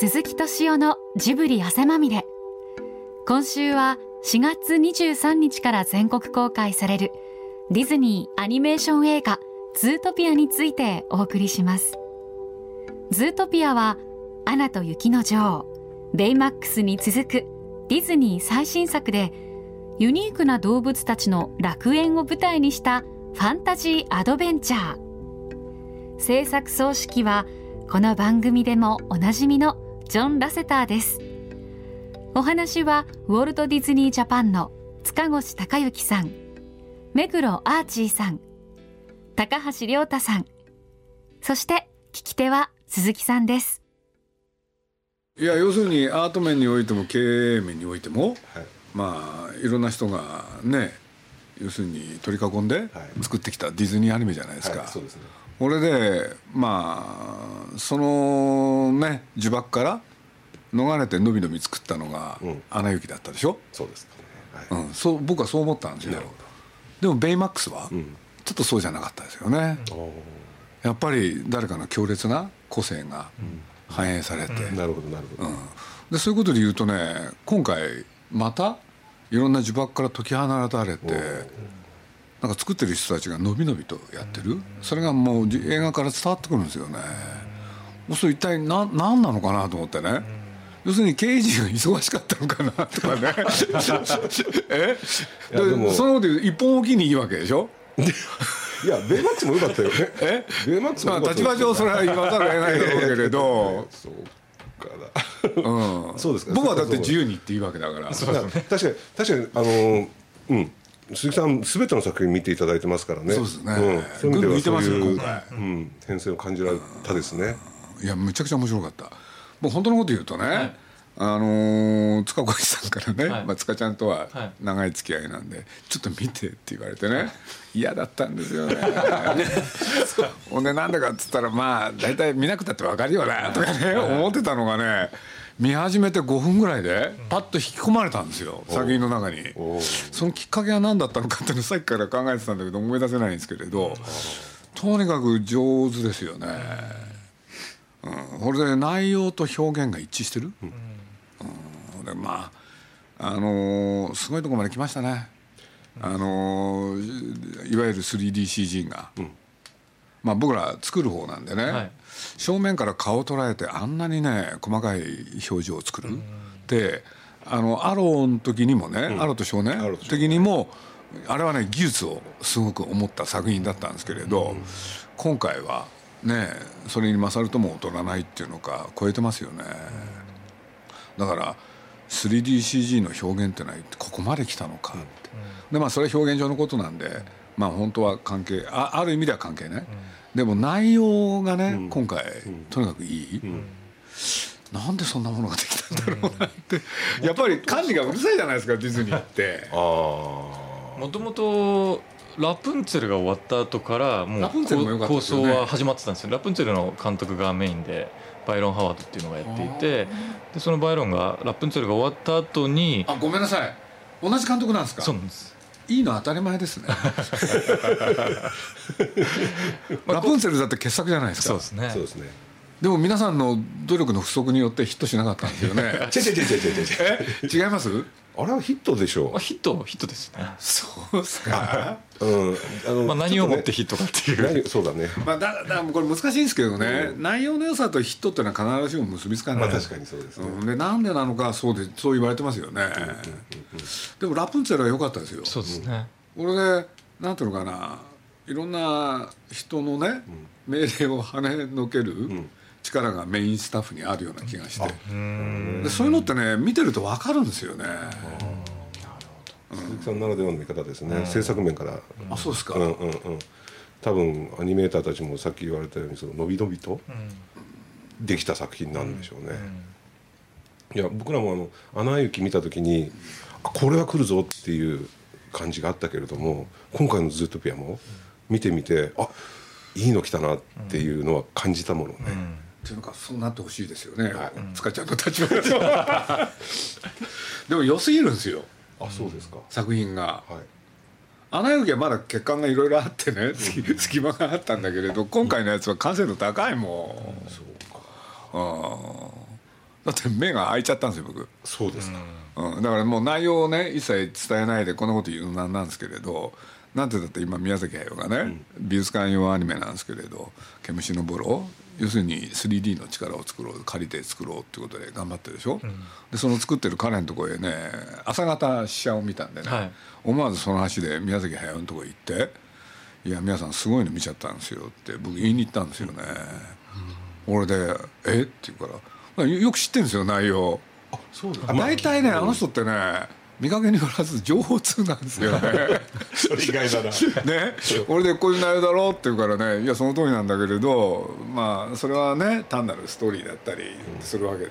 鈴木敏夫のジブリ汗まみれ。今週は4月23日から全国公開されるディズニーアニメーション映画ズートピアについてお送りします。ズートピアはアナと雪の女王ベイマックスに続くディズニー最新作でユニークな動物たちの楽園を舞台にしたファンタジーアドベンチャー。制作総指揮はこの番組でもおなじみのジョン・ラセターです。お話はウォルト・ディズニー・ジャパンの塚越隆之さん目黒アーチーさん高橋亮太さんそして聞き手は鈴木さんです。いや要するにアート面においても経営面においても、はい、まあいろんな人がね要するに取り囲んで作ってきたディズニーアニメじゃないですか、はい、そうですねこれでまあそのね呪縛から逃れてのびのび作ったのが「アナ雪」だったでしょ？そうですね、はい、うん、そう僕はそう思ったんですよでもベイマックスはちょっとそうじゃなかったですよね、うん、やっぱり誰かの強烈な個性が反映されて、うん、なるほどなるほど、でそういうことで言うとね今回またいろんな呪縛から解き放たれてなんか作ってる人たちがのびのびとやってる。それがもう映画から伝わってくるんですよね。そうすると一体何何なのかなと思ってね。要するに経営陣が忙しかったのかなとかね。え？でも。そのこと一本おきにいいわけでしょ？いやベイマックスも良かったよ。ねえ？ベイマックスも立場上それは言わざるを得ないだろうけれど。そうか。な、うん、そうですか。僕はだって自由にっていうわけだから。確かに確かにあのうん鈴木さんすべての作品見ていただいてますからね。そうですね、うん、そういう意味ではそういう、うん、変遷を感じられたですね。いやめちゃくちゃ面白かった。もう本当のこと言うとね、はい、あのー、塚越さんからね、はい、まあ、塚ちゃんとは長い付き合いなんで、はい、ちょっと見てって言われてね嫌だったんですよね。ほんでなんでかっつったらまあ大体見なくたって分かるよなとかね思ってたのがね見始めて5分ぐらいでパッと引き込まれたんですよ、作品の中に。そのきっかけは何だったのかっていうのさっきから考えてたんだけど思い出せないんですけれどとにかく上手ですよね、うん、これで内容と表現が一致してる、うん、でまああのー、すごいとこまで来ましたね。あのー、いわゆる 3DCG が、うん、まあ僕ら作る方なんでね、はい正面から顔を捉えてあんなにね細かい表情を作る。であのアローの時にもね、アローと少年？的にもあれはね技術をすごく思った作品だったんですけれど、今回はねそれに勝るとも劣らないっていうのか超えてますよね。だから 3DCG の表現ってのはここまで来たのかって、でまあそれは表現上のことなんでまあ本当は関係あある意味では関係ね、でも内容がね、今回とにかくいい、なんでそんなものができたんだろうなって、やっぱり管理がうるさいじゃないですかディズニーって。もともとラプンツェルが終わった後からもう構想は始まってたんですよ。ラプンツェルの監督がメインでバイロン・ハワードっていうのがやっていてでそのバイロンがラプンツェルが終わった後にあごめんなさい。同じ監督なんですか？そうなんですいいの当たり前ですね。ラプンツェルだって傑作じゃないですか。そうですね。そうですね。でも皆さんの努力の不足によってヒットしなかったんですよね。違う違う違う違う違う。違います？あれはヒットでしょう。ヒットヒットですね。そうですか。うん。あの、まあ、何をもってヒットかっていう、そうだね。まあだだこれ難しいんですけどね、うん、内容の良さとヒットっていうのは必ずしも結びつかない、まあ、確かにそうですね、うん、でなんでなのかそうでそう言われてますよね、うんうんうんうん、でもラプンツェルは良かったですよ。そうですね、これでなんていうのかな。いろんな人のね、命令を跳ねのける力がメインスタッフにあるような気がして、でそういうのってね見てると分かるんですよね。鈴木さんならではの見方ですね、制作面から。あそうですか、うんうんうん。多分アニメーターたちもさっき言われたようにその伸び伸びとできた作品なんでしょうね。いや僕らもあの「アナ雪」見た時にこれは来るぞっていう感じがあったけれども今回の「ズートピア」も見てみてあいいの来たなっていうのは感じたものね。っていうのかそうなってほしいですよね、はい、塚ちゃんの立場。ででも良すぎるんですよ。あそうですか。作品が。はい。アナ雪はまだ欠陥がいろいろあってね隙間があったんだけれど今回のやつは完成度高いもん、そうか。だって目が開いちゃったんですよ僕。そうですか、うん、だからもう内容をね一切伝えないでこんなこと言うのなんなんですけれどなんてだって今宮崎駿がね、うん、美術館用アニメなんですけれど「毛虫のボロ」要するに 3D の力を作ろう借りて作ろうっていうことで頑張ってるでしょ、うん、でその作ってる彼のところへね朝方試写を見たんでね、はい、思わずその足で宮崎駿のところへ行って「いや皆さんすごいの見ちゃったんですよ」って僕言いに行ったんですよね、うん、俺で「え？っ?」て言うから。よく知ってるんですよ内容。あそうだ大体ねあの人ってね見かけによらず情報通なんですよ。ね それ意外だな。ね。俺でこういう内容だろうって言うからね。いやその通りなんだけれどまあそれはね単なるストーリーだったりするわけで、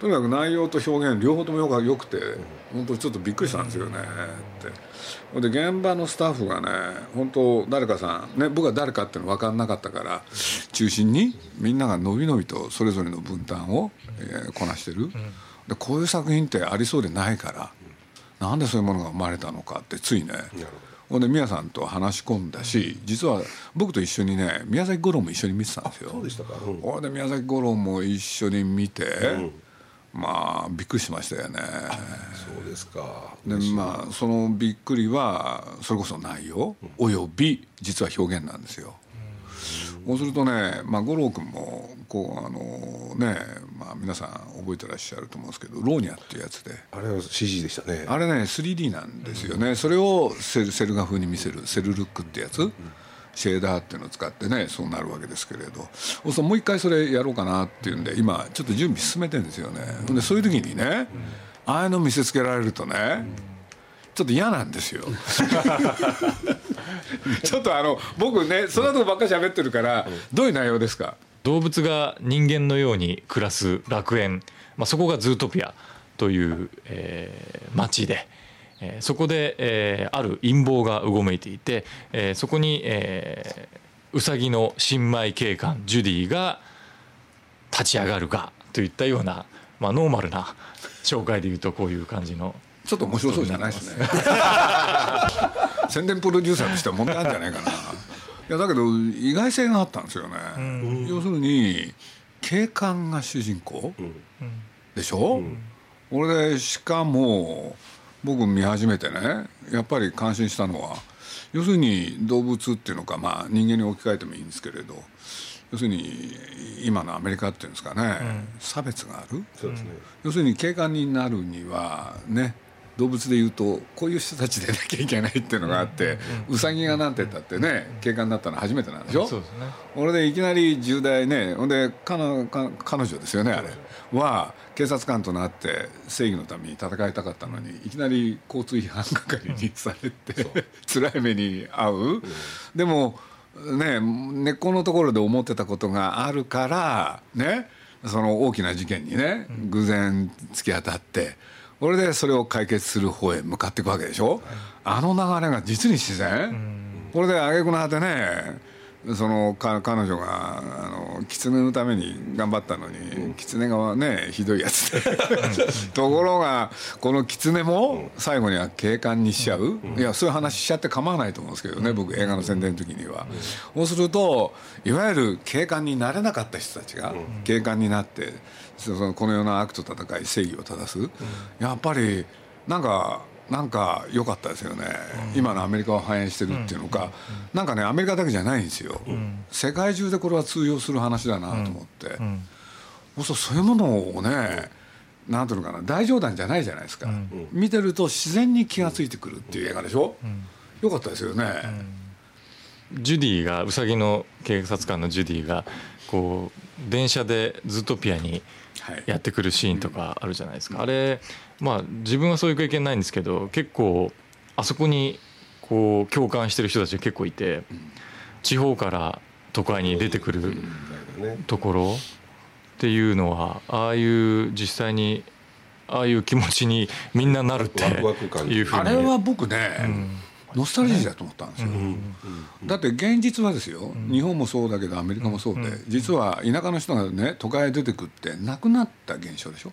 とにかく内容と表現両方ともよくよくて本当ちょっとびっくりしたんですよね。って。で現場のスタッフがね本当誰かさん、ね、僕は誰かっていうの分かんなかったから中心にみんながのびのびとそれぞれの分担を、えー、こなしてる。でこういう作品ってありそうでないからなんでそういうものが生まれたのかってついねほんで宮さんと話し込んだし実は僕と一緒にね宮崎五郎も一緒に見てたんですよ。そうでしたか、うん、ほんで宮崎五郎も一緒に見て、うん、まあびっくりしましたよね。そうですか。でまあそのびっくりはそれこそ内容および実は表現なんですよ。そうするとね、まあ、五郎君もこうあのね、まあ、皆さん覚えてらっしゃると思うんですけどローニャっていうやつで。あれは CG でしたね。あれね 3D なんですよね、うん、それをセルセル画風に見せるセルルックってやつ、うん、シェーダーっていうのを使ってねそうなるわけですけれど。そうもう一回それやろうかなっていうんで今ちょっと準備進めてるんですよね、うん、でそういう時にね、ああいうの見せつけられるとね、ちょっと嫌なんですよ。ちょっとあの僕ねその後ばっかり喋ってるからどういう内容ですか？動物が人間のように暮らす楽園、まあ、そこがズートピアという、えー、町で、えー、そこで、えー、ある陰謀がうごめいていて、えー、そこに、えー、ウサギの新米警官ジュディが立ち上がるがといったような、まあ、ノーマルな紹介でいうとこういう感じの。ちょっと面白そうじゃないですね。宣伝プロデューサーとしては問題あるんじゃないかないやだけど意外性があったんですよね、うん、要するに警官が主人公、うん、でしょ、うん、俺でしかも僕見始めてねやっぱり感心したのは要するに動物っていうのかまあ人間に置き換えてもいいんですけれど要するに今のアメリカっていうんですかね、うん、差別がある、ね、要するに警官になるにはね動物でいうとこういう人たちでなきゃいけないっていうのがあって、うさぎがなんて言ったってね警官になったのは初めてなんでしょ？そうですね。俺でいきなり重大ねほんで彼彼女ですよねあれ。は警察官となって正義のために戦いたかったのにいきなり交通違反係にされて、う。ん、辛い目に遭う、うん、でもね根っこのところで思ってたことがあるからねその大きな事件にね偶然突き当たって。これでそれを解決する方へ向かっていくわけでしょ、あの流れが実に自然、これで挙句の果てねそのか彼女があの狐のために頑張ったのに、狐がねひどいやつで。ところがこの狐も最後には警官にしちゃう、いやそういう話しちゃって構わないと思うんですけどね僕映画の宣伝の時には、そうするといわゆる警官になれなかった人たちが警官になってそのこの世の悪と戦い正義を正す、やっぱりなんかなんか良かったですよね、うん、今のアメリカを反映してるっていうのか、うん、なんかねアメリカだけじゃないんですよ、うん、世界中でこれは通用する話だなと思って、うん、そうそういうものをねなんていうのかな大冗談じゃないじゃないですか、見てると自然に気が付いてくるっていう映画でしょ、うん、よかったですよね、ジュディがうさぎの警察官のジュディがこう電車でズートピアにやってくるシーンとかあるじゃないですか、あれまあ自分はそういう経験ないんですけど結構あそこにこう共感してる人たちが結構いて地方から都会に出てくるところっていうのはああいう実際にああいう気持ちにみんななるっていうふうに。あれは僕ね、うんノスタルジーだと思ったんですよ、だって現実はですよ日本もそうだけどアメリカもそうで、実は田舎の人がね都会へ出てくってなくなった現象でしょ、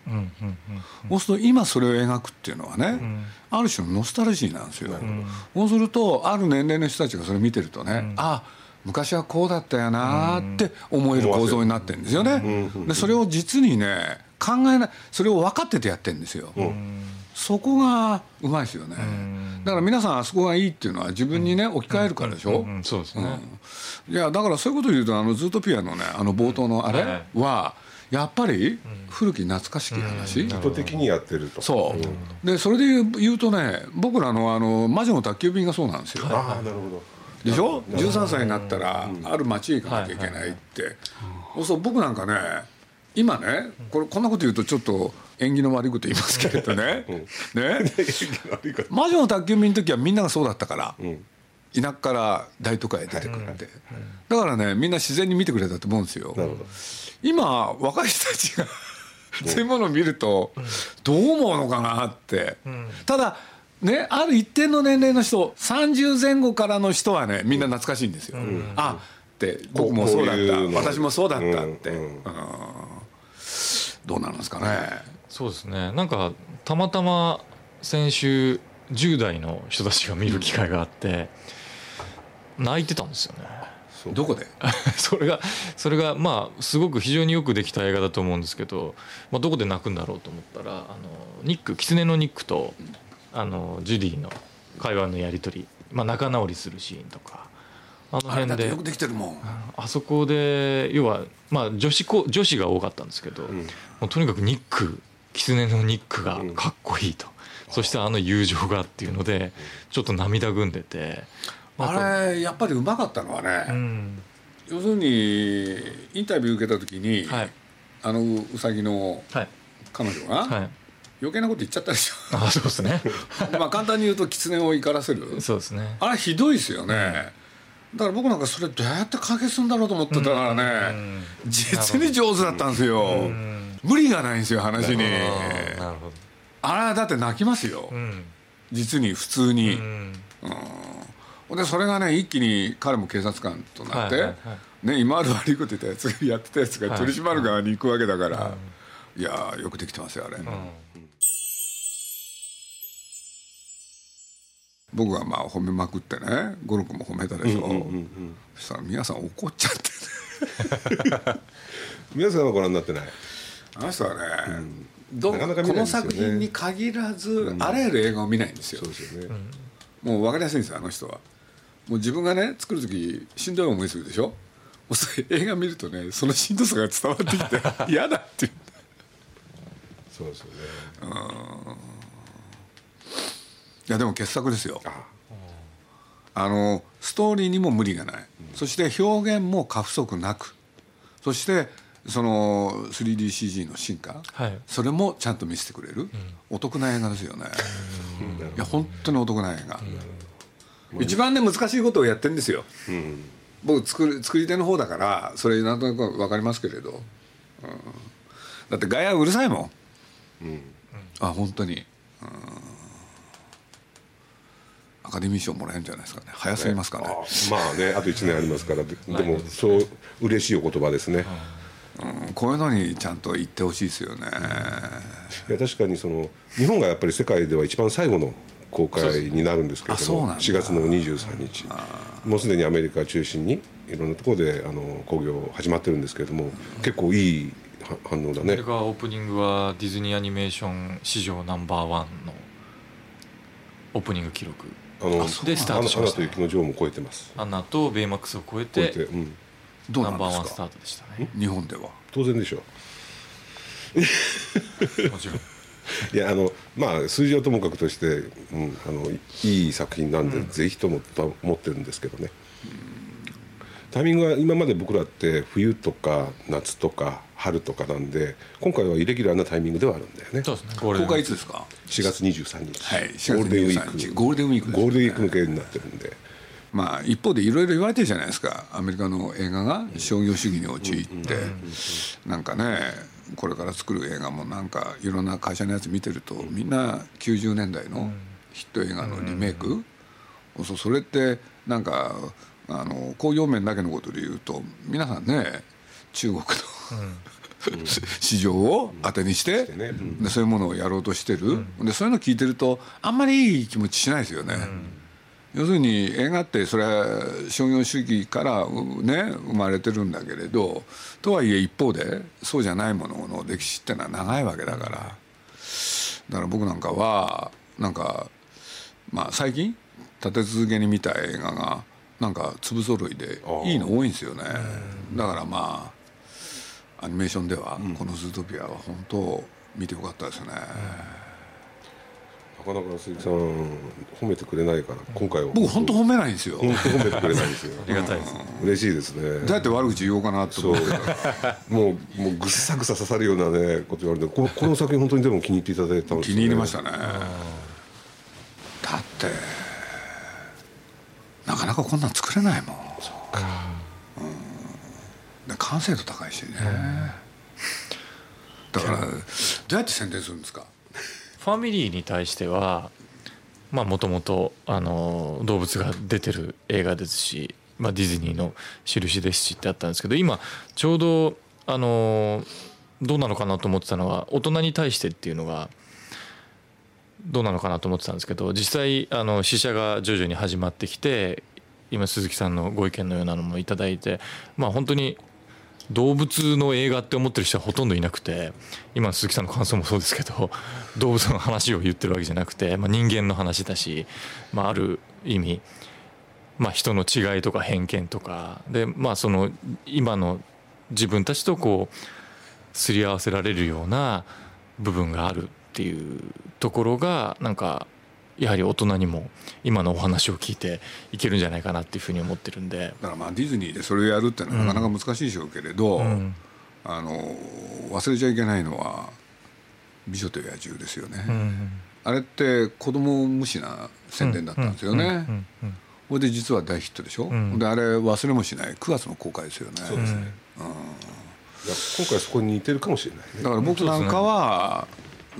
そうすると今それを描くっていうのはね、ある種のノスタルジーなんですよ、そうするとある年齢の人たちがそれ見てるとね、あ昔はこうだったよなって思える構造になってるんですよね。でそれを実にね考えないそれを分かっててやってるんですよ、そこがうまいですよね、だから皆さんあそこがいいっていうのは自分にね置き換えるからでしょ、そうですね、いやだからそういうことを言うとあのズートピアのねあの冒頭のあれは、やっぱり古き懐かしき話、意図的にやってると。そう。でそれで言うとね僕らのあの魔女の宅急便がそうなんですよ。ああなるほど。でしょ？13歳になったらある町へ行かなきゃいけないって、そう僕なんかね今ねこれこんなこと言うとちょっと縁起の悪いこと言いますけれどね。ね。魔女の宅急便の時はみんながそうだったから、田舎から大都会へ出てくるって、だからねみんな自然に見てくれたと思うんですよ。今若い人たちがそういうものを見るとどう思うのかなって、ただねある一定の年齢の人30前後からの人はねみんな懐かしいんですよ、あって僕もそうだった。私もそうだったって、どうなんですかねそうですね。なんかたまたま先週10代の人たちが見る機会があって泣いてたんですよね。どこで？それがそれがまあすごく非常によくできた映画だと思うんですけど、まあ、どこで泣くんだろうと思ったらあのニック狐のニックとあのジュディの会話のやり取り、まあ、仲直りするシーンとかあの辺でよくできてるもん。あそこで要はまあ女子女子が多かったんですけど、うん、もうとにかくニック狐のニックがかっこいいと、うん、そしてあの友情がっていうのでちょっと涙ぐんでて、あれやっぱりうまかったのはね、うん、要するにインタビュー受けた時に、はい、あのうさぎの彼女が、はい。余計なこと言っちゃったでしょ。あそうですね。まあ簡単に言うと狐を怒らせる。そうですね。あれひどいですよね、だから僕なんかそれどうやって解決するんだろうと思ってたからね、実に上手だったんですよ、無理がないんですよ話に。あれだって泣きますよ、実に普通に、うん。でそれがね一気に彼も警察官となって、ね、今まで悪いこと言ったやつがやってたやつが取り締まる側に行くわけだから、いやよくできてますよあれ。僕はまあ褒めまくってねゴルフも褒めたでしょ、うんうんうんうん、そしたら皆さん怒っちゃってね。皆さんはご覧になってない？あの人はね、うん、どなかなか、ね、この作品に限らず、うん、あらゆる映画を見ないんですよ、そうですよね、もう分かりやすいんですよあの人は。もう自分がね作る時しんどい思いするでしょ？映画見るとねそのしんどさが伝わってきて 嫌だって言うそうですよね。うん。いやでも傑作ですよ。あ。のストーリーにも無理がない、うん、そして表現も過不足なく。そしてその 3DCG の進化、はい、それもちゃんと見せてくれる、うん、お得な映画ですよね、いや本当にお得な映画、一番ね難しいことをやってるんですよ、僕作る作り手の方だからそれなんとなく分かりますけれど、うん、だって外野うるさいもん、うん、あ本当に、うん。アカデミー賞もらえるんじゃないですかね。早すぎますかね、まあねあと1年ありますから。でもそう嬉しいお言葉ですね、うん、こういうのにちゃんと言ってほしいですよね。いや確かにその日本がやっぱり世界では一番最後の公開になるんですけれども4月の23日。もうすでにアメリカ中心にいろんなところであの興行始まってるんですけれども、結構いい反応だね。アメリカオープニングはディズニーアニメーション史上ナンバーワンのオープニング記録あのでスタートしました、ね、アナと雪の女王も超えてますアナとベイマックスを超えて超えて、うん、どうナンバーワンスタートでしたね。日本では。当然でしょう。もちろん。いやあのまあ数字はともかくとして、うん、あのいい作品なんで、うん、ぜひともと思ってるんですけどね、タイミングは今まで僕らって冬とか夏とか春とかなんで今回はイレギュラーなタイミングではあるんだよね。そうですね。公開いつですか？4月23日、はい、ゴールデンウィークゴールデンウィーク、ゴールデンウィーク向けになってるんでまあ一方でいろいろ言われてるじゃないですか。アメリカの映画が商業主義に陥って。なんかねこれから作る映画もなんかいろんな会社のやつ見てるとみんな90年代のヒット映画のリメイク。それってなんかあの工業面だけのことで言うと皆さんね中国の市場を当てにして、でそういうものをやろうとしてる、でそういうの聞いてるとあんまりいい気持ちしないですよね。要するに映画ってそれは商業主義からね生まれてるんだけれどとはいえ一方でそうじゃないものの歴史ってのは長いわけだから。だから僕なんかはなんかまあ最近立て続けに見た映画がなんか粒揃いでいいの多いんですよね。だからまあアニメーションではこの「ズートピア」は本当見てよかったですね。なかなか鈴木さん褒めてくれないから今回は。僕本当褒めないんですよ。本当褒めてくれないんですよ。ありがたいです嬉しいですね。どうやって悪口言おうかなと思って。もうもうぐっさぐさ刺さるようなねこと言われてここの作品本当にでも気に入っていただいたんですよ、ね、気に入りましたね。だってなかなかこんなん作れないもん。そうか、うん、完成度高いしね、だからどうやって宣伝するんですか？ファミリーに対してはもともと動物が出てる映画ですし、まあ、ディズニーの印ですしってあったんですけど今ちょうどあのどうなのかなと思ってたのは大人に対してっていうのがどうなのかなと思ってたんですけど実際あの試写が徐々に始まってきて今鈴木さんのご意見のようなのも頂いてまあ本当に動物の映画って思ってる人はほとんどいなくて今の鈴木さんの感想もそうですけど 動物の話を言ってるわけじゃなくて、まあ、人間の話だし、まあ、ある意味、まあ、人の違いとか偏見とかで、まあ、その今の自分たちとこうすり合わせられるような部分があるっていうところがなんかやはり大人にも今のお話を聞いていけるんじゃないかなっていうふうに思ってるんで。だからまあディズニーでそれをやるっていうのはなかなか難しいでしょうけれど、うん、あの忘れちゃいけないのは「美女と野獣」ですよね、うん、あれって子供無視な宣伝だったんですよね。これで実は大ヒットでしょ、うん、であれ忘れもしない9月の公開ですよね。そうですね、うん、いや今回そこに似てるかもしれない、ね、だから僕なんかは、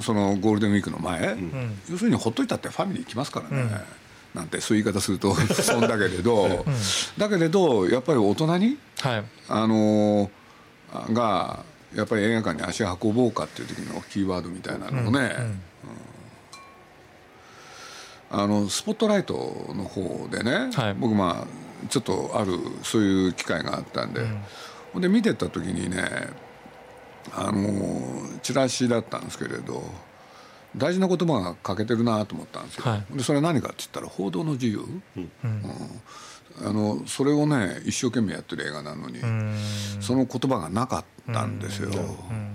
そのゴールデンウィークの前、うん、要するにほっといたってファミリー来ますからね、うん、なんてそういう言い方すると そんだけれど、だけれどやっぱり大人に、はい、あのがやっぱり映画館に足を運ぼうかっていう時のキーワードみたいなのをね、あのスポットライトの方でね、はい、僕まあちょっとあるそういう機会があったんで、ほんで見てた時にねあのチラシだったんですけれど大事な言葉が欠けてるなと思ったんですよ、はい、でそれは何かって言ったら報道の自由、うん、うん、あのそれをね一生懸命やってる映画なのにその言葉がなかったんですよ、うん。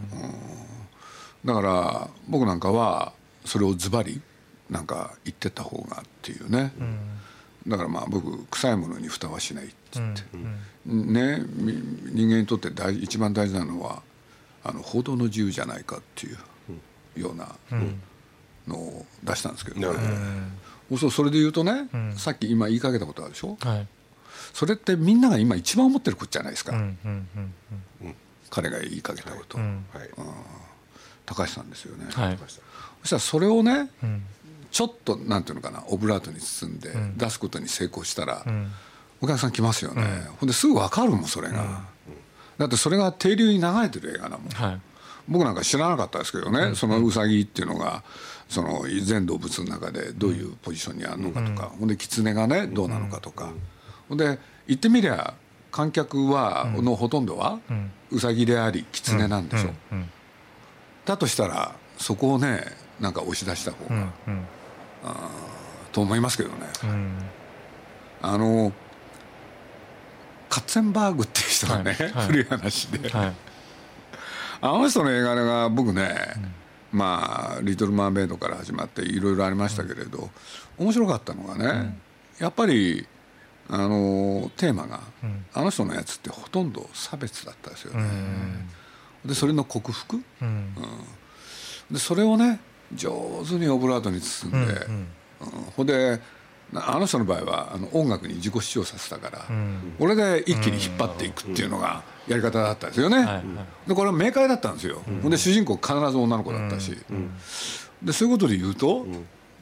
だから僕なんかはそれをズバリなんか言ってった方がっていうね、だからまあ僕臭いものに蓋はしないっつって、ね人間にとって大一番大事なのはあの報道の自由じゃないかっていうようなのを出したんですけどね、うん、そうそれで言うとね、うん、さっき今言いかけたことあるでしょ、はい、それってみんなが今一番思ってることじゃないですか、彼が言いかけたこと、はい。高橋さんですよね、はい、そしたらそれをね、ちょっとなんていうのかなオブラートに包んで出すことに成功したら、お客さん来ますよね、ほんですぐ分かるもんそれが。だってそれが定流に流れてる映画だもん、はい、僕なんか知らなかったですけどね、うん、そのウサギっていうのがその全動物の中でどういうポジションにあるのかとか、うん、ほんで狐がねどうなのかとか、ほんで言ってみりゃ観客は、のほとんどはウサギであり狐なんでしょ、うだとしたらそこをねなんか押し出した方が、あと思いますけどね。あのカッツェンバーグっていう人がね、はい、古い話で、はい、あの人の映画が僕ね、うん、まあ「リトル・マーメイド」から始まっていろいろありましたけれど、うん、面白かったのがね、うん、やっぱりあのテーマが、あの人のやつってほとんど差別だったですよね。でそれの克服、うん。でそれをね上手にオブラートに包んで、うん。ほんであの人の場合はあの音楽に自己主張させたから、うん、これで一気に引っ張っていくっていうのがやり方だったんですよね、でこれは明快だったんですよ、うん、で主人公必ず女の子だったし、でそういうことで言うと、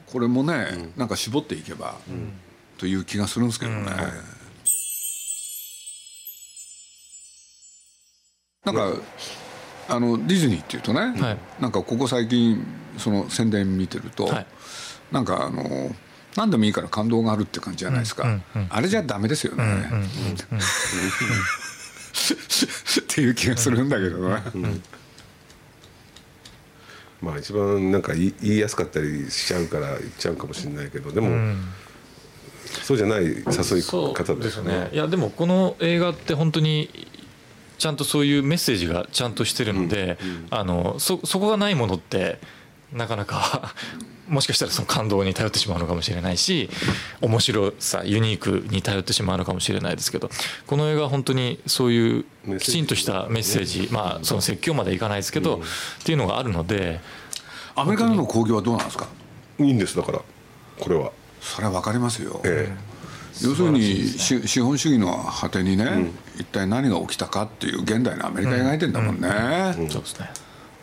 これもね、なんか絞っていけば、という気がするんですけどね、なんかあのディズニーっていうとね、はい、なんかここ最近その宣伝見てると、はい、なんかあの何でもいいから感動があるって感じじゃないですか、うんうんうん、あれじゃダメですよね、っていう気がするんだけどな、まあ一番なんか言いやすかったりしちゃうから言っちゃうかもしれないけどでも、そうじゃない誘い方ですね。いやでもこの映画って本当にちゃんとそういうメッセージがちゃんとしてるので、うんうん、あのそそこがないものってなかなか もしかしたらその感動に頼ってしまうのかもしれないし面白さユニークに頼ってしまうのかもしれないですけどこの映画は本当にそういうきちんとしたメッセージまあその説教までいかないですけど、っていうのがあるのでアメリカの興行はどうなんですか？いいんですだから。これは。それは分かりますよ、ええ。要するに資本主義の果てにね、うん、一体何が起きたかっていう現代のアメリカ描いてんだもんね、そうですね、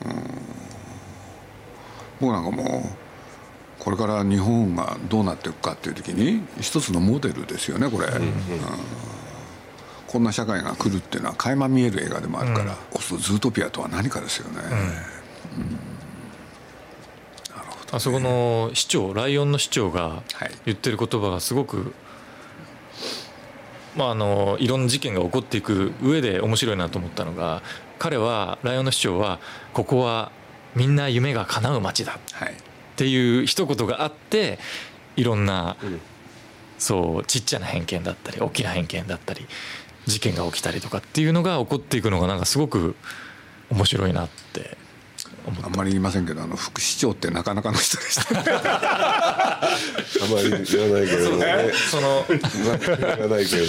うん、僕なんかもうこれから日本がどうなっていくかっていう時に一つのモデルですよねこれ、うんうん、こんな社会が来るっていうのは垣間見える映画でもあるから、うん、ズートピアとは何かですよね、あそこの市長ライオンの市長が言ってる言葉がすごく、まあ、あのいろんな事件が起こっていく上で面白いなと思ったのが彼はライオンの市長はここはみんな夢が叶う街だ、はい、っていう一言があっていろんな、そうちっちゃな偏見だったり大きな偏見だったり事件が起きたりとかっていうのが起こっていくのがなんかすごく面白いなってあんまり言いませんけどあの副市長ってなかなかの人でした。あんまり言わないけどね。その言わないけど。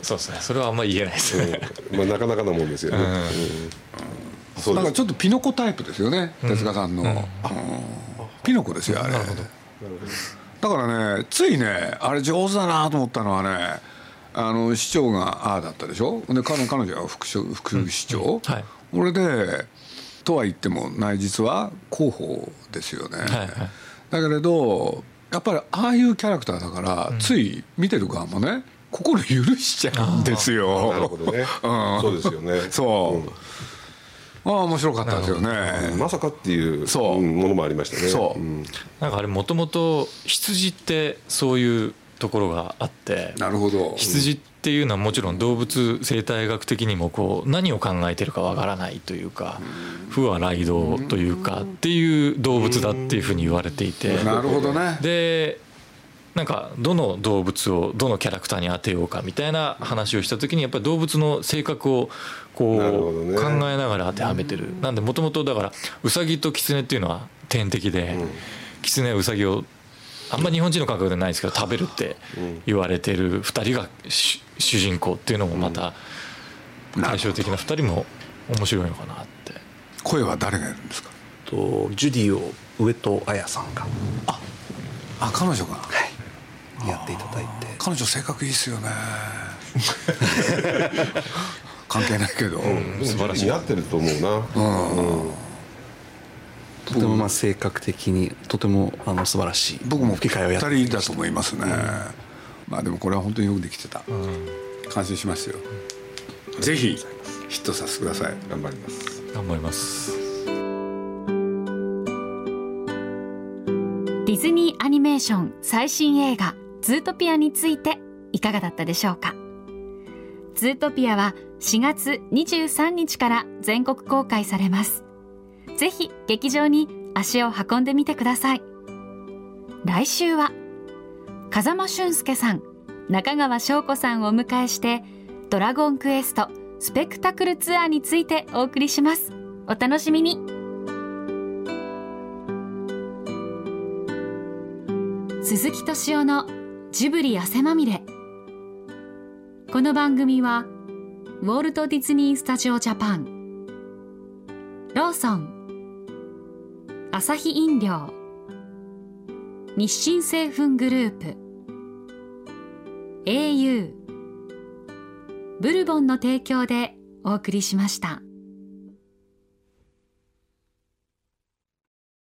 そうですね。それはあんまり言えないですね、うん、まあなかなかなもんですよね、うんなんかちょっとピノコタイプですよね、手塚さんの、うん、ピノコですよあれ。だからねついねあれ上手だなと思ったのはねあの市長がああだったでしょ？で彼彼女は副副市長、はい、これでとは言っても内実は広報ですよね、はいはい、だけれどやっぱりああいうキャラクターだから、うん、つい見てる側もね心許しちゃうんですよ。なるほどね、うん、そうですよね。そう、うんああ面白かったですよね。まさかっていうものもありましたね。そう、うん、なんかあれもともと羊ってそういうところがあってなるほど。羊っていうのはもちろん動物生態学的にもこう何を考えてるかわからないというか不和雷道というかっていう動物だっていうふうに言われていて。なるほどね。でなんかどの動物をどのキャラクターに当てようかみたいな話をした時にやっぱり動物の性格をこう考えながら当てはめてる。なんでもともとだからウサギとキツネっていうのは天敵でキツネはウサギをあんま日本人の感覚でないですけど食べるって言われてる2人が主人公っていうのもまた対照的な2人も面白いのかなって。声は誰がやるんですか？とジュディを上戸彩さんが。ああ彼女が。はいやっていただいて。彼女性格いいっすよね。関係ないけど、うん、素晴らしい。似合ってると思うな、うん。とてもまあ性格的にとてもあの素晴らしい。僕も2人だと思いますね、うん、まあでもこれは本当によくできてた、うん、感心しますよ、うん、ぜひヒットさせてください。頑張ります。頑張ります。ディズニーアニメーション最新映画ズートピアについていかがだったでしょうか？ズートピアは4月23日から全国公開されます。ぜひ劇場に足を運んでみてください。来週は風間俊介さん中川翔子さんをお迎えしてドラゴンクエストスペクタクルツアーについてお送りします。お楽しみに。鈴木敏夫のジブリ汗まみれ。この番組はウォルト・ディズニー・スタジオ・ジャパン。ローソン。アサヒ飲料。日清製粉グループ。au ブルボンの提供でお送りしました。